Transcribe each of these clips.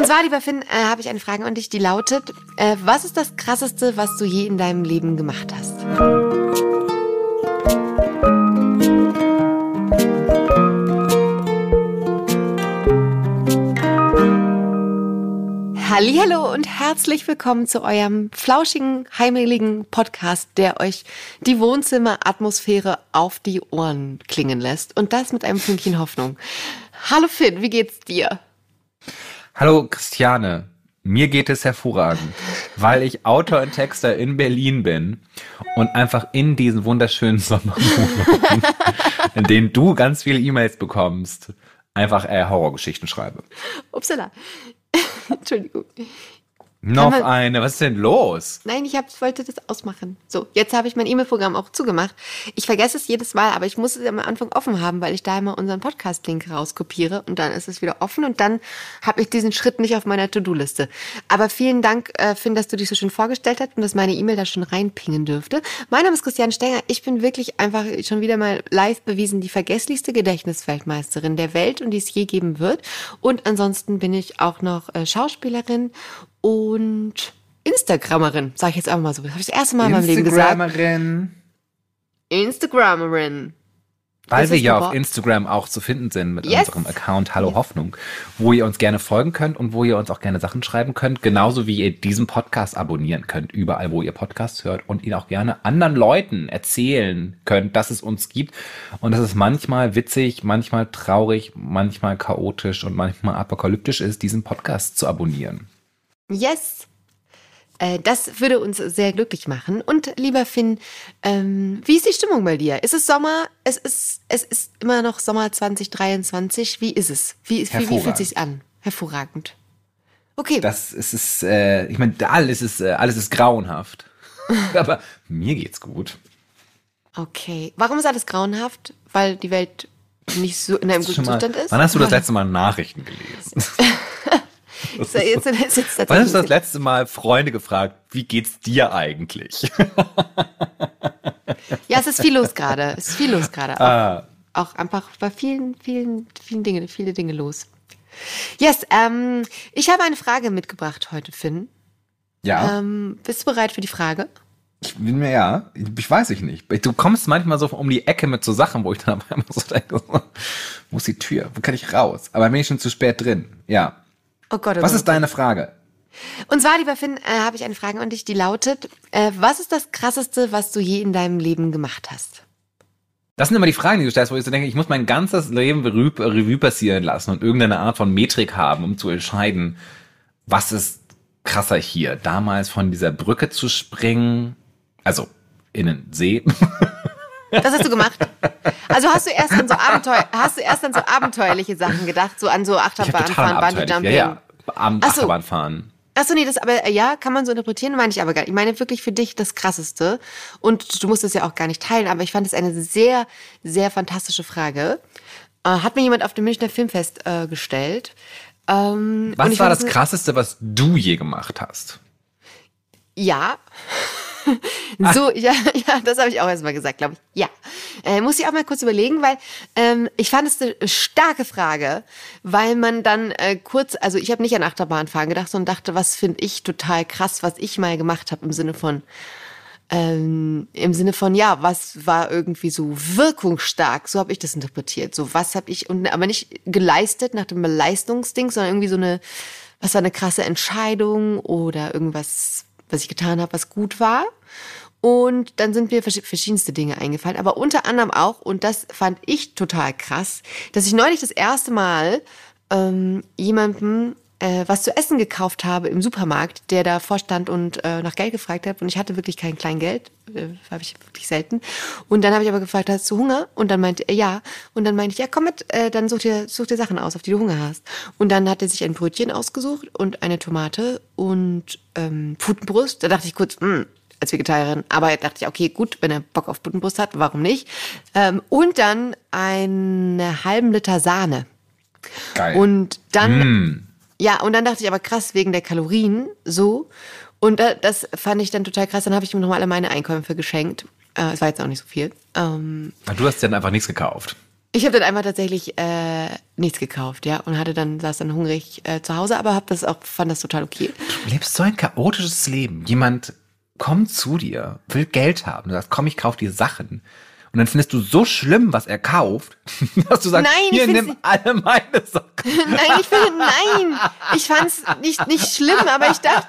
Und zwar, lieber Finn, äh, habe ich eine Frage an dich, die lautet, äh, was ist das Krasseste, was du je in deinem Leben gemacht hast? Hallo und herzlich willkommen zu eurem flauschigen, heimeligen Podcast, der euch die Wohnzimmeratmosphäre auf die Ohren klingen lässt und das mit einem Fünkchen Hoffnung. Hallo Finn, wie geht's dir? Hallo Christiane, mir geht es hervorragend, weil ich Autor und Texter in Berlin bin und einfach in diesen wunderschönen Sommermonaten, in denen du ganz viele E-Mails bekommst, einfach äh, Horrorgeschichten schreibe. Upsala. Entschuldigung. Noch eine, was ist denn los? Nein, ich hab, wollte das ausmachen. So, jetzt habe ich mein E-Mail-Programm auch zugemacht. Ich vergesse es jedes Mal, aber ich muss es am Anfang offen haben, weil ich da immer unseren Podcast-Link rauskopiere und dann ist es wieder offen und dann habe ich diesen Schritt nicht auf meiner To-Do-Liste. Aber vielen Dank, äh, Finn, dass du dich so schön vorgestellt hast und dass meine E-Mail da schon reinpingen dürfte. Mein Name ist Christian Stenger. Ich bin wirklich einfach schon wieder mal live bewiesen die vergesslichste Gedächtnisfeldmeisterin der Welt und die es je geben wird. Und ansonsten bin ich auch noch äh, Schauspielerin und Instagrammerin, sage ich jetzt einfach mal so. Das habe ich das erste Mal in meinem Leben gesagt. Instagrammerin. Instagrammerin. Weil Das wir ja auf. Instagram auch zu finden sind mit Yes. unserem Account Hallo Yes. Hoffnung, wo ihr uns gerne folgen könnt und wo ihr uns auch gerne Sachen schreiben könnt, genauso wie ihr diesen Podcast abonnieren könnt, überall, wo ihr Podcasts hört und ihn auch gerne anderen Leuten erzählen könnt, dass es uns gibt. Und dass es manchmal witzig, manchmal traurig, manchmal chaotisch und manchmal apokalyptisch ist, diesen Podcast zu abonnieren. Yes. Äh, Das würde uns sehr glücklich machen. Und lieber Finn, ähm, wie ist die Stimmung bei dir? Ist es Sommer? Es ist, es ist immer noch Sommer 2023. Wie ist es? Wie, wie, wie fühlt Hervorragend. sich's an? Hervorragend. Okay. Das ist, es, äh, ich meine, alles ist, äh, alles ist grauenhaft. Aber mir geht's gut. Okay. Warum ist alles grauenhaft? Weil die Welt nicht so in einem guten Zustand ist? wann hast du das letzte Mal Nachrichten gelesen? Jetzt, jetzt, jetzt Wann hast du das letzte Mal Freunde gefragt, wie geht's dir eigentlich? Ja, es ist viel los gerade. Es ist viel los gerade. Auch, Ah. auch einfach bei vielen, vielen, vielen Dingen, viele Dinge los. Yes, ähm, ich habe eine Frage mitgebracht heute, Finn. Ja, Ähm, bist du bereit für die Frage? ich bin mir ja, ich weiß ich nicht. Du kommst manchmal so um die Ecke mit so Sachen, wo ich dann aber immer so denke, wo ist die Tür? Wo kann ich raus? Aber bin ich schon zu spät drin. Ja. Oh Gott, oh Was Gott. ist deine Frage? Und zwar, lieber Finn, äh, habe ich eine Frage an dich, die lautet, äh, was ist das Krasseste, was du je in deinem Leben gemacht hast? Das sind immer die Fragen, die du stellst, wo ich so denke, ich muss mein ganzes Leben Revue, Revue passieren lassen und irgendeine Art von Metrik haben, um zu entscheiden, was ist krasser hier. Damals von dieser Brücke zu springen, also in den See. Das hast du gemacht? Also hast du erst an so Abenteuer, hast du erst an so abenteuerliche Sachen gedacht, so an so Achterbahnfahren. Bungee-Jumping? Ja, ja. Am Ach so. Achterbahn fahren. Achso, nee, das aber, ja, kann man so interpretieren, meine ich aber gar nicht. Ich meine wirklich für dich das Krasseste. Und du musst es ja auch gar nicht teilen, aber ich fand es eine sehr, sehr fantastische Frage. Äh, hat mir jemand auf dem Münchner Filmfest äh, gestellt. Ähm, Was ich war das es- krasseste, was du je gemacht hast? Ja. so, ja, ja, das habe ich auch erstmal gesagt, glaube ich. Ja. Äh, muss ich auch mal kurz überlegen, weil ähm, ich fand es eine starke Frage, weil man dann äh, kurz, also ich habe nicht an Achterbahnfahren gedacht, sondern dachte, was finde ich total krass, was ich mal gemacht habe im Sinne von, ähm, im Sinne von, ja, was war irgendwie so wirkungsstark, so habe ich das interpretiert. So, was habe ich, und aber nicht geleistet nach dem Leistungsding, sondern irgendwie so eine, was war eine krasse Entscheidung oder irgendwas, was ich getan habe, was gut war. Und dann sind mir versch- verschiedenste Dinge eingefallen, aber unter anderem auch, und das fand ich total krass, dass ich neulich das erste Mal ähm, jemandem äh, was zu essen gekauft habe im Supermarkt, der davor stand und äh, nach Geld gefragt hat. Und ich hatte wirklich kein Kleingeld, äh, habe ich wirklich selten. Und dann habe ich aber gefragt, hast du Hunger? Und dann meinte er ja. Und dann meinte ich, ja, komm mit, äh, dann such dir, such dir Sachen aus, auf die du Hunger hast. Und dann hat er sich ein Brötchen ausgesucht und eine Tomate und ähm, Putenbrust. Da dachte ich kurz, hm, als Vegetarierin. Aber dachte ich, okay, gut, wenn er Bock auf Putenbrust hat, warum nicht? Ähm, und dann einen halben Liter Sahne. Geil. Und dann, Mm. Ja, und dann dachte ich aber krass, wegen der Kalorien so. Und da, das fand ich dann total krass. Dann habe ich ihm nochmal alle meine Einkäufe geschenkt. Äh, Es war jetzt auch nicht so viel. Ähm, Du hast dann einfach nichts gekauft. Ich habe dann einfach tatsächlich äh, nichts gekauft, ja, und hatte dann saß dann hungrig äh, zu Hause, aber hab das auch fand das total okay. Du lebst so ein chaotisches Leben. Jemand kommt zu dir, will Geld haben, du sagst, komm, ich kauf dir Sachen. Und dann findest du so schlimm, was er kauft, dass du sagst, Nein, ich hier, nimm alle meine Sachen. Nein, ich finde, nein, ich fand's nicht nicht schlimm, aber ich dachte,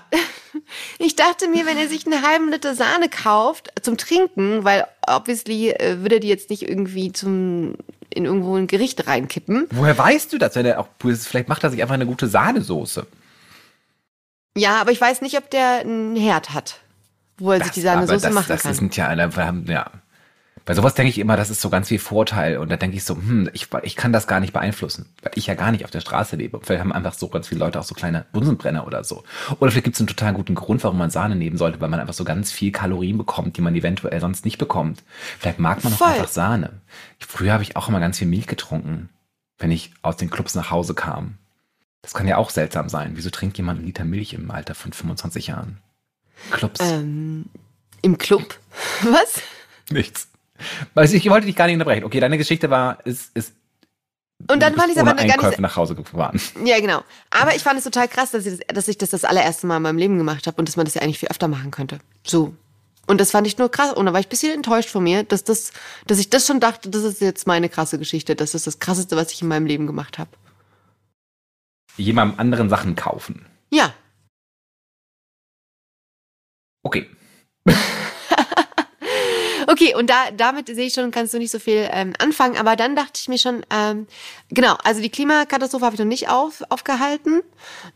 ich dachte mir, wenn er sich einen halben Liter Sahne kauft zum Trinken, weil obviously äh, würde er die jetzt nicht irgendwie zum in irgendwo ein Gericht reinkippen. Woher weißt du das? Wenn er auch, vielleicht macht er sich einfach eine gute Sahnesoße. Ja, aber ich weiß nicht, ob der einen Herd hat, wo er sich die Sahnesoße das, machen das kann. sind ja eine, wir haben, ja. Bei sowas denke ich immer, das ist so ganz viel Vorteil. Und da denke ich so, hm, ich, ich kann das gar nicht beeinflussen, weil ich ja gar nicht auf der Straße lebe. Vielleicht haben einfach so ganz viele Leute auch so kleine Bunsenbrenner oder so. Oder vielleicht gibt es einen total guten Grund, warum man Sahne nehmen sollte, weil man einfach so ganz viel Kalorien bekommt, die man eventuell sonst nicht bekommt. Vielleicht mag man auch einfach Sahne. Früher habe ich auch immer ganz viel Milch getrunken, wenn ich aus den Clubs nach Hause kam. Das kann ja auch seltsam sein. Wieso trinkt jemand einen Liter Milch im Alter von 25 Jahren? Clubs. ähm, Im Club? Was? Nichts. Also ich wollte dich gar nicht unterbrechen. Okay, deine Geschichte war, ist, ist Und dann fand ich aber ohne eine gar Einkäufe nicht. nach Hause gefahren. Ja, genau. Aber ich fand es total krass, dass ich das, dass ich das das allererste Mal in meinem Leben gemacht habe und dass man das ja eigentlich viel öfter machen könnte. So. Und das fand ich nur krass. Und da war ich ein bisschen enttäuscht von mir, dass das, dass ich das schon dachte, das ist jetzt meine krasse Geschichte. Das ist das krasseste, was ich in meinem Leben gemacht habe. Jemandem anderen Sachen kaufen. Ja. Okay. Okay, und da, damit sehe ich schon, kannst du nicht so viel ähm, anfangen. Aber dann dachte ich mir schon, ähm, genau, also die Klimakatastrophe habe ich noch nicht auf, aufgehalten.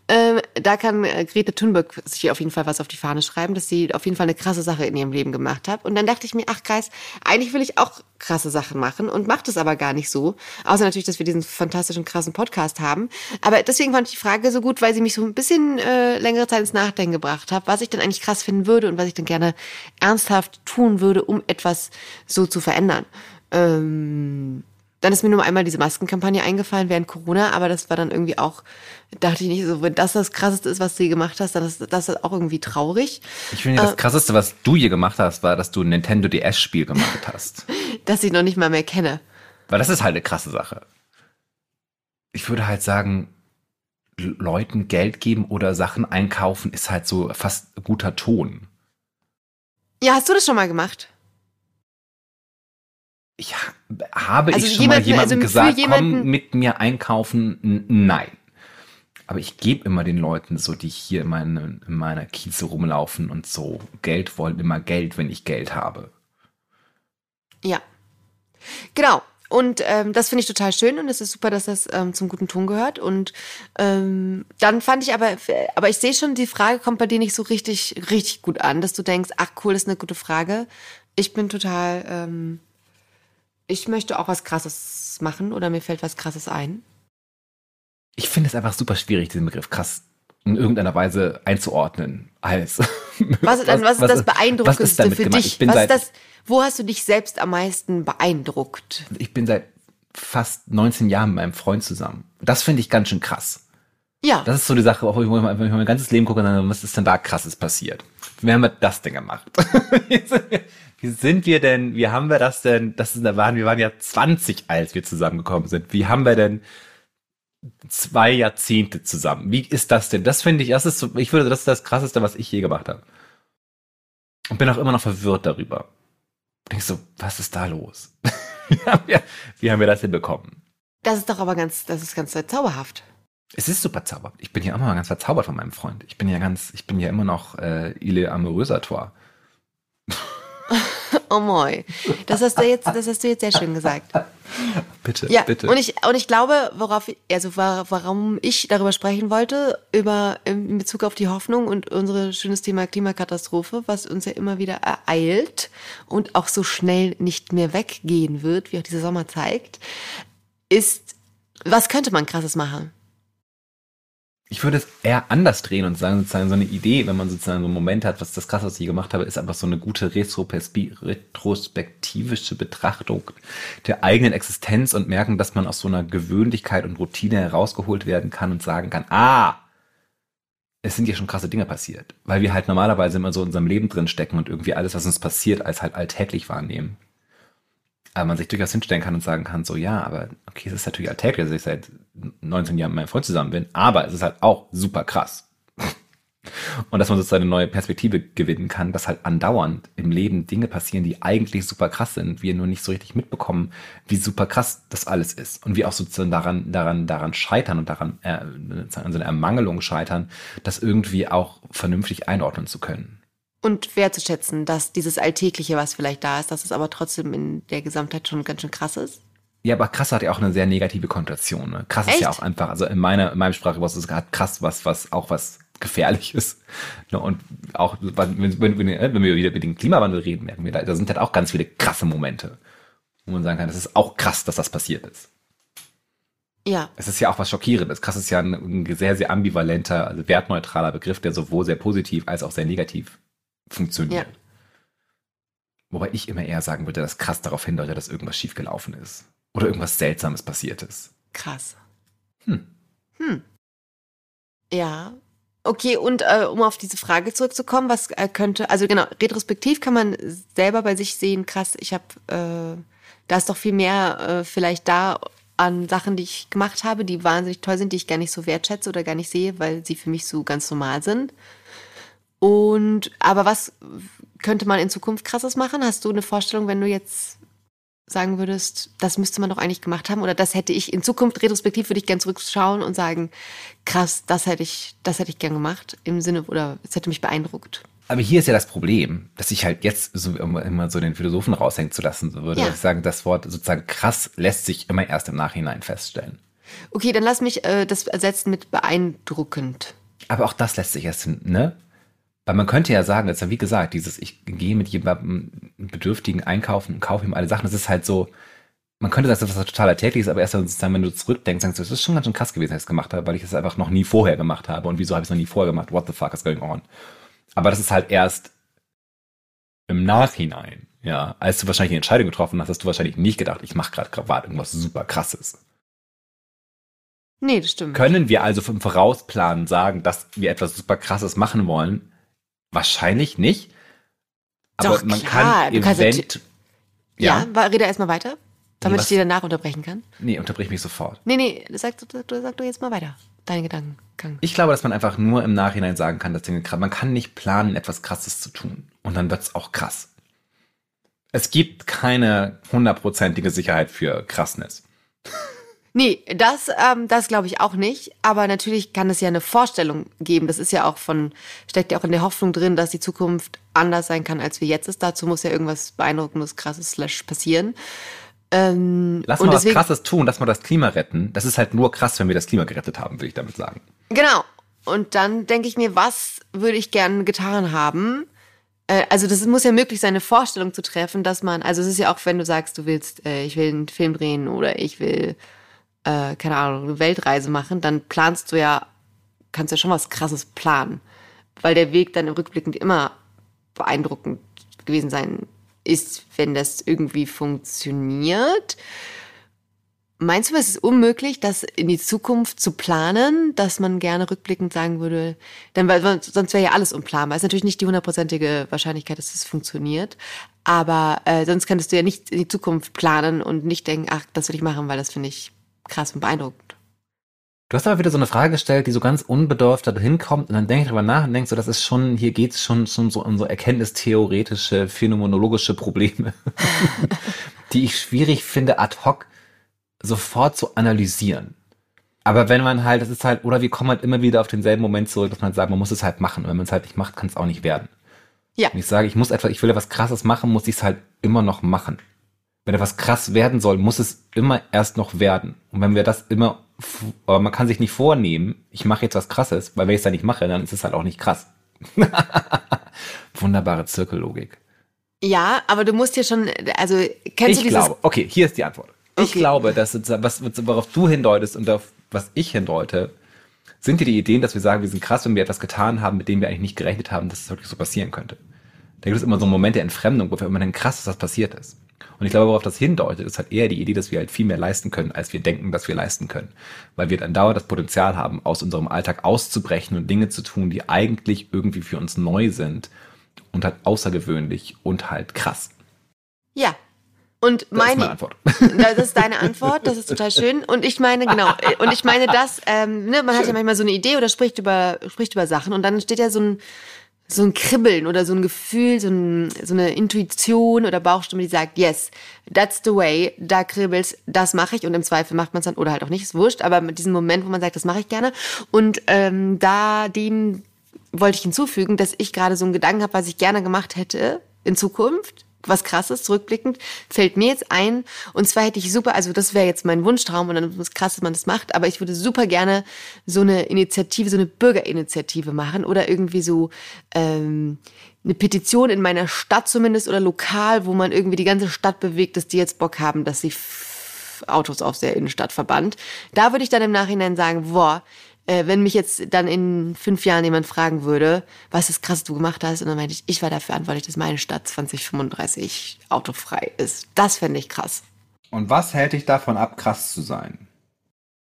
Ähm, da kann äh, Grete Thunberg sich auf jeden Fall was auf die Fahne schreiben, dass sie auf jeden Fall eine krasse Sache in ihrem Leben gemacht hat. Und dann dachte ich mir, ach Kreis, eigentlich will ich auch krasse Sachen machen und macht es aber gar nicht so. Außer natürlich, dass wir diesen fantastischen, krassen Podcast haben. Aber deswegen fand ich die Frage so gut, weil sie mich so ein bisschen äh, längere Zeit ins Nachdenken gebracht hat, was ich denn eigentlich krass finden würde und was ich dann gerne ernsthaft tun würde, um etwas so zu verändern. Ähm, dann ist mir nur einmal diese Maskenkampagne eingefallen während Corona, aber das war dann irgendwie auch, dachte ich nicht so, wenn das das Krasseste ist, was du gemacht hast, dann ist das auch irgendwie traurig, Ich finde, Äh. das krasseste, was du hier gemacht hast, war, dass du ein Nintendo DS-Spiel gemacht hast. dass ich noch nicht mal mehr kenne. Weil das ist halt eine krasse Sache. Ich würde halt sagen, Leuten Geld geben oder Sachen einkaufen ist halt so fast guter Ton. Ja, hast du das schon mal gemacht? Ich ha- habe Also ich schon jemand- mal jemandem also gesagt, jemanden- komm mit mir einkaufen? Nein. Aber ich gebe immer den Leuten so, die hier in, meine, in meiner Kieze rumlaufen und so Geld wollen, immer Geld, wenn ich Geld habe. Ja. Genau. Und ähm, das finde ich total schön und es ist super, dass das ähm, zum guten Ton gehört. Und ähm, dann fand ich aber, aber ich sehe schon, die Frage kommt bei dir nicht so richtig, richtig gut an, dass du denkst, ach cool, das ist eine gute Frage. Ich bin total, ähm, ich möchte auch was Krasses machen oder mir fällt was Krasses ein. Ich finde es einfach super schwierig, diesen Begriff krass in irgendeiner Weise einzuordnen. Als Was, was, was, ist das Beeindruckendste ist für dich? Was seit, das, wo hast du dich selbst am meisten beeindruckt? ich bin seit fast 19 Jahren mit meinem Freund zusammen. Das finde ich ganz schön krass. Ja. Das ist so die Sache, wo ich, wo ich mein mein ganzes Leben gucke und dann, was ist denn da krasses passiert? Wie haben wir das denn gemacht? wie, sind wir, denn, wie haben wir das denn, das ist, da waren, wir waren ja 20, als wir zusammengekommen sind. Wie haben wir denn zwei Jahrzehnte zusammen? Wie ist das denn? Das finde ich, das ist so, ich würde, das ist das krasseste, was ich je gemacht habe. Und bin auch immer noch verwirrt darüber. Denkst so, was ist da los? wie, haben wir, wie haben wir das hinbekommen? das ist doch aber ganz, das ist ganz zauberhaft. Es ist super zauberhaft. Ich bin ja immer noch ganz verzaubert von meinem Freund. Ich bin ja ganz, ich bin ja immer noch äh, Ile Amoröser Tor. Oh moi. Das hast du jetzt, das hast du jetzt sehr schön gesagt. Bitte, Ja, bitte. und ich, und ich glaube, worauf, also wa- warum ich darüber sprechen wollte, über, in Bezug auf die Hoffnung und unser schönes Thema Klimakatastrophe, was uns ja immer wieder ereilt und auch so schnell nicht mehr weggehen wird, wie auch dieser Sommer zeigt, ist, was könnte man krasses machen? Ich würde es eher anders drehen und sagen, sozusagen so eine Idee, wenn man sozusagen so einen Moment hat, was das krass, was ich gemacht habe, ist einfach so eine gute retrospektivische Betrachtung der eigenen Existenz und merken, dass man aus so einer Gewöhnlichkeit und Routine herausgeholt werden kann und sagen kann, ah, es sind ja schon krasse Dinge passiert, weil wir halt normalerweise immer so in unserem Leben drin stecken und irgendwie alles, was uns passiert, als halt alltäglich wahrnehmen. Aber man sich durchaus hinstellen kann und sagen kann, so ja, aber okay, es ist natürlich alltäglich, dass ich seit 19 Jahren mit meinem Freund zusammen bin, aber es ist halt auch super krass. Und dass man sozusagen eine neue Perspektive gewinnen kann, dass halt andauernd im Leben Dinge passieren, die eigentlich super krass sind, wir nur nicht so richtig mitbekommen, wie super krass das alles ist. Und wir auch sozusagen daran, daran, daran scheitern und daran, äh, an so einer Ermangelung scheitern, das irgendwie auch vernünftig einordnen zu können. Und wertzuschätzen, dass dieses Alltägliche, was vielleicht da ist, dass es aber trotzdem in der Gesamtheit schon ganz schön krass ist. Ja, aber krass hat ja auch eine sehr negative Konnotation. Ne? Krass Echt? ist ja auch einfach, also in meiner, in meinem Sprachgebrauch ist es gerade krass, was, was auch was Gefährliches. Ne? Und auch, wenn, wenn, wenn, wenn wir wieder über den Klimawandel reden, merken wir, da, da sind halt auch ganz viele krasse Momente, wo man sagen kann, das ist auch krass, dass das passiert ist. Ja, Es ist ja auch was Schockierendes. Krass ist ja ein, ein sehr, sehr ambivalenter, also wertneutraler Begriff, der sowohl sehr positiv als auch sehr negativ funktioniert. Ja. Wobei ich immer eher sagen würde, dass krass darauf hindeutet, dass irgendwas schiefgelaufen ist. Oder irgendwas Seltsames passiert ist. krass. Hm. Hm. Ja. Okay, und äh, um auf diese Frage zurückzukommen, was äh, könnte, also genau, retrospektiv kann man selber bei sich sehen, krass, ich habe, äh, da ist doch viel mehr äh, vielleicht da an Sachen, die ich gemacht habe, die wahnsinnig toll sind, die ich gar nicht so wertschätze oder gar nicht sehe, weil sie für mich so ganz normal sind. Und, aber was könnte man in Zukunft krasses machen? Hast du eine Vorstellung, wenn du jetzt sagen würdest, das müsste man doch eigentlich gemacht haben oder das hätte ich in Zukunft retrospektiv würde ich gern zurückschauen und sagen, krass, das hätte ich, das hätte ich gern gemacht im Sinne oder es hätte mich beeindruckt. Aber hier ist ja das Problem, dass ich halt jetzt so immer, so den Philosophen raushängen zu lassen würde. Ja. dass Ich sagen, das Wort sozusagen krass lässt sich immer erst im Nachhinein feststellen. Okay, dann lass mich äh, das ersetzen mit beeindruckend. Aber auch das lässt sich erst ne? Weil man könnte ja sagen, jetzt wie gesagt, dieses, ich gehe mit jemandem Bedürftigen einkaufen und kaufe ihm alle Sachen, das ist halt so, man könnte sagen, dass das total alltäglich ist, aber erst sozusagen, wenn du zurückdenkst, sagst du, das ist schon ganz schön krass gewesen, dass ich es gemacht habe, weil ich es einfach noch nie vorher gemacht habe. Und wieso habe ich es noch nie vorher gemacht? What the fuck is going on? Aber das ist halt erst im Nachhinein, ja, als du wahrscheinlich die Entscheidung getroffen hast, hast du wahrscheinlich nicht gedacht, ich mache gerade gerade irgendwas super krasses. Nee, das stimmt. Können wir also im Vorausplan sagen, dass wir etwas super krasses machen wollen? Wahrscheinlich nicht. Aber Doch, man klar, kann du kannst event ja, ja, rede erstmal weiter, damit was? ich dir danach unterbrechen kann. nee, unterbrich mich sofort. Nee, nee, sag, sag, sag du jetzt mal weiter. Deine Gedankengang. Ich glaube, dass man einfach nur im Nachhinein sagen kann, dass Dinge krass, man kann nicht planen, etwas Krasses zu tun. Und dann wird's auch krass. Es gibt keine hundertprozentige Sicherheit für Krassness. Nee, das, ähm, das glaube ich auch nicht. Aber natürlich kann es ja eine Vorstellung geben. Das ist ja auch von, steckt ja auch in der Hoffnung drin, dass die Zukunft anders sein kann, als wir jetzt ist. Dazu muss ja irgendwas beeindruckendes, krasses slash passieren. Ähm, Lass mal deswegen, was Krasses tun, lass mal das Klima retten. Das ist halt nur krass, wenn wir das Klima gerettet haben, würde ich damit sagen. Genau. Und dann denke ich mir, was würde ich gern getan haben? Äh, also das muss ja möglich sein, eine Vorstellung zu treffen, dass man, also es ist ja auch, wenn du sagst, du willst, äh, ich will einen Film drehen oder ich will, äh, keine Ahnung, eine Weltreise machen, dann planst du ja, kannst ja schon was Krasses planen. Weil der Weg dann im Rückblickend immer beeindruckend gewesen sein ist, wenn das irgendwie funktioniert. Meinst du, es ist unmöglich, das in die Zukunft zu planen, dass man gerne rückblickend sagen würde, denn weil sonst wäre ja alles unplanbar. Ist natürlich nicht die hundertprozentige Wahrscheinlichkeit, dass es funktioniert, aber äh, sonst könntest du ja nicht in die Zukunft planen und nicht denken, ach, das will ich machen, weil das finde ich krass und beeindruckend. Du hast aber wieder so eine Frage gestellt, die so ganz unbedarft da hinkommt und dann denke ich drüber nach und denke so, das ist schon, hier geht's schon, schon so um so erkenntnistheoretische, phänomenologische Probleme, die ich schwierig finde, ad hoc sofort zu analysieren. Aber wenn man halt, das ist halt, oder wir kommen halt immer wieder auf denselben Moment zurück, dass man sagt, man muss es halt machen. Und wenn man es halt nicht macht, kann es auch nicht werden. Ja, Wenn ich sage, ich muss etwas, ich will etwas krasses machen, muss ich es halt immer noch machen. Wenn etwas krass werden soll, muss es immer erst noch werden. Und wenn wir das immer, aber man kann sich nicht vornehmen, ich mache jetzt was krasses, weil wenn ich es dann nicht mache, dann ist es halt auch nicht krass. Wunderbare Zirkellogik. ja, aber du musst ja schon, also kennst Ich du dieses glaube, okay, hier ist die Antwort. Ich Okay. glaube, dass was, worauf du hindeutest und auf was ich hindeute, sind dir die Ideen, dass wir sagen, wir sind krass, wenn wir etwas getan haben, mit dem wir eigentlich nicht gerechnet haben, dass es wirklich so passieren könnte. Da gibt es immer so einen Moment der Entfremdung, wo wir immer denken, krass, dass das passiert ist. Und ich glaube, worauf das hindeutet, ist halt eher die Idee, dass wir halt viel mehr leisten können, als wir denken, dass wir leisten können. Weil wir dann dauernd das Potenzial haben, aus unserem Alltag auszubrechen und Dinge zu tun, die eigentlich irgendwie für uns neu sind und halt außergewöhnlich und halt krass. Ja. Und Das meine, ist meine Antwort. das ist deine Antwort, das ist total schön. Und ich meine, genau, und ich meine das, ähm, ne, man hat ja manchmal so eine Idee oder spricht über, spricht über Sachen und dann steht ja so ein, so ein Kribbeln oder so ein Gefühl, so, ein, so eine Intuition oder Bauchstimme, die sagt, yes, that's the way, da kribbelst, das mache ich. Und im Zweifel macht man es dann oder halt auch nicht, ist wurscht, aber mit diesem Moment, wo man sagt, das mache ich gerne. Und ähm, da dem wollte ich hinzufügen, dass ich gerade so einen Gedanken habe, was ich gerne gemacht hätte in Zukunft. Was krasses, zurückblickend, fällt mir jetzt ein. Und zwar hätte ich super, also das wäre jetzt mein Wunschtraum und dann ist es krass, dass man das macht, aber ich würde super gerne so eine Initiative, so eine Bürgerinitiative machen oder irgendwie so ähm, eine Petition in meiner Stadt zumindest oder lokal, wo man irgendwie die ganze Stadt bewegt, dass die jetzt Bock haben, dass sie Autos aus der Innenstadt verbannt. Da würde ich dann im Nachhinein sagen, boah, äh, wenn mich jetzt dann in fünf Jahren jemand fragen würde, was ist krass du gemacht hast, und dann meinte ich, ich war dafür verantwortlich, dass meine Stadt 2035 autofrei ist. Das fände ich krass. Und was hält dich davon ab, krass zu sein?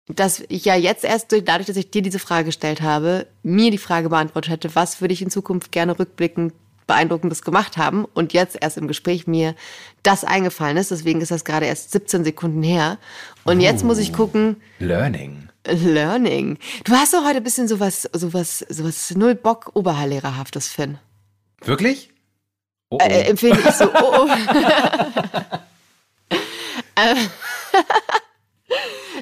Dass ich ja jetzt erst durch, dadurch, dass ich dir diese Frage gestellt habe, mir die Frage beantwortet hätte, was würde ich in Zukunft gerne rückblickend beeindruckendes gemacht haben und jetzt erst im Gespräch mir das eingefallen ist. Deswegen ist das gerade erst 17 Sekunden her. Und jetzt muss ich gucken, Learning. Learning. Du hast doch heute ein bisschen sowas, sowas, sowas null Bock Oberlehrerhaftes, Finn. Wirklich? Oh, oh. Äh, empfehle ich so. Oh, oh.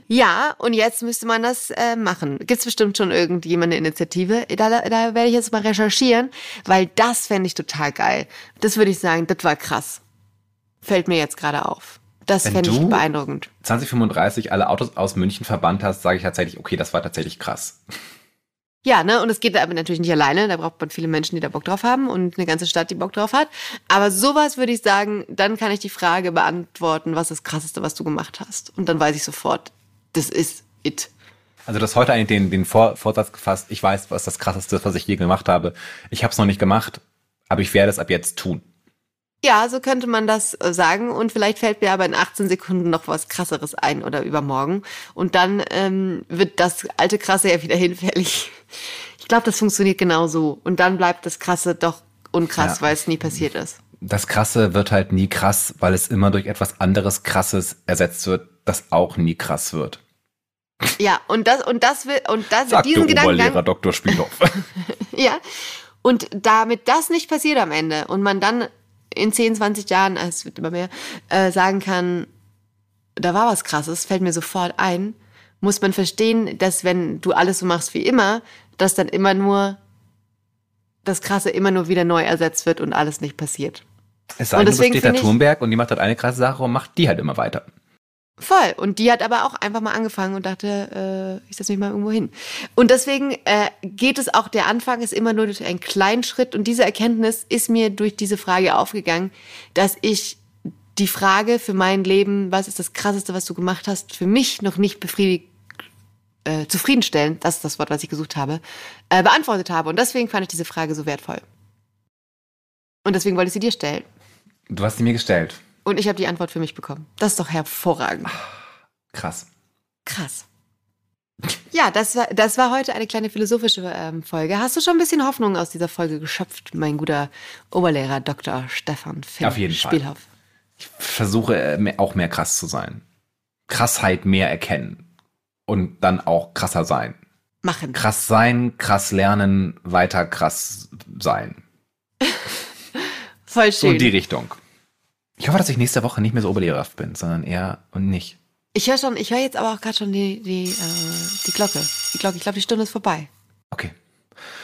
Ja, und jetzt müsste man das äh, machen. Gibt's bestimmt schon irgendjemand eine Initiative? Da, da werde ich jetzt mal recherchieren, weil das fände ich total geil. Das würde ich sagen, das war krass. Fällt mir jetzt gerade auf. Das fände ich du- beeindruckend. 2035 alle Autos aus München verbannt hast, sage ich tatsächlich, okay, das war tatsächlich krass. Ja, ne, und es geht aber natürlich nicht alleine. Da braucht man viele Menschen, die da Bock drauf haben und eine ganze Stadt, die Bock drauf hat. Aber sowas würde ich sagen, dann kann ich die Frage beantworten, was ist das Krasseste, was du gemacht hast. Und dann weiß ich sofort, das ist it. Also das heute eigentlich den, den Vor Vorsatz gefasst, ich weiß, was das krasseste ist, was ich je gemacht habe. Ich habe es noch nicht gemacht, aber ich werde es ab jetzt tun. Ja, so könnte man das äh, sagen. Und vielleicht fällt mir aber in 18 Sekunden noch was Krasseres ein oder übermorgen. Und dann ähm, wird das alte Krasse ja wieder hinfällig. Ich glaube, das funktioniert genau so. Und dann bleibt das Krasse doch unkrass, Ja. weil es nie passiert ist. Das Krasse wird halt nie krass, weil es immer durch etwas anderes Krasses ersetzt wird, das auch nie krass wird. Ja, und das, und das will, und das, Sagte diesen Oberlehrer Gedankengang, Dr. Spielhoff. ja. Und damit das nicht passiert am Ende und man dann in 10, 20 Jahren, es wird immer mehr, äh, sagen kann, da war was krasses, fällt mir sofort ein, muss man verstehen, dass wenn du alles so machst wie immer, dass dann immer nur das Krasse immer nur wieder neu ersetzt wird und alles nicht passiert. Es sei Und denn, du bist ich- Thunberg und die macht halt eine krasse Sache und macht die halt immer weiter. Voll. Und die hat aber auch einfach mal angefangen und dachte, äh, ich setze mich mal irgendwo hin. Und deswegen äh, geht es auch, der Anfang ist immer nur durch einen kleinen Schritt. Und diese Erkenntnis ist mir durch diese Frage aufgegangen, dass ich die Frage für mein Leben, was ist das Krasseste, was du gemacht hast, für mich noch nicht befriedigt, äh, zufriedenstellend, das ist das Wort, was ich gesucht habe, äh, beantwortet habe. Und deswegen fand ich diese Frage so wertvoll. Und deswegen wollte ich sie dir stellen. Du hast sie mir gestellt. Und ich habe die Antwort für mich bekommen. Das ist doch hervorragend. Krass. Krass. Ja, das war, das war heute eine kleine philosophische ähm, Folge. Hast du schon ein bisschen Hoffnung aus dieser Folge geschöpft, mein guter Oberlehrer Dr. Stefan Finn Auf jeden Fall. Spielhoff? Ich versuche äh, mehr- auch mehr krass zu sein. Krassheit mehr erkennen. Und dann auch krasser sein. Machen. Krass sein, krass lernen, weiter krass sein. Voll So in schön. die Richtung. Ich hoffe, dass ich nächste Woche nicht mehr so oberlehrerhaft bin, sondern eher und nicht. Ich höre schon, ich höre jetzt aber auch gerade schon die, die, äh, die Glocke. Die Glocke, ich glaube, die Stunde ist vorbei. Okay.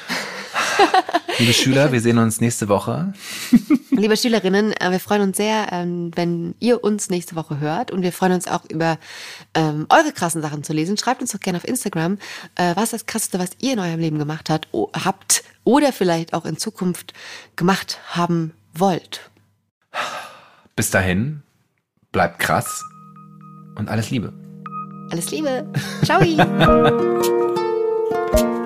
Liebe Schüler, wir sehen uns nächste Woche. Liebe Schülerinnen, äh, wir freuen uns sehr, ähm, wenn ihr uns nächste Woche hört und wir freuen uns auch über ähm, eure krassen Sachen zu lesen. Schreibt uns doch gerne auf Instagram, äh, was das Krasseste, was ihr in eurem Leben gemacht hat, o- habt oder vielleicht auch in Zukunft gemacht haben wollt. Bis dahin, bleibt krass und alles Liebe. Alles Liebe. Ciao.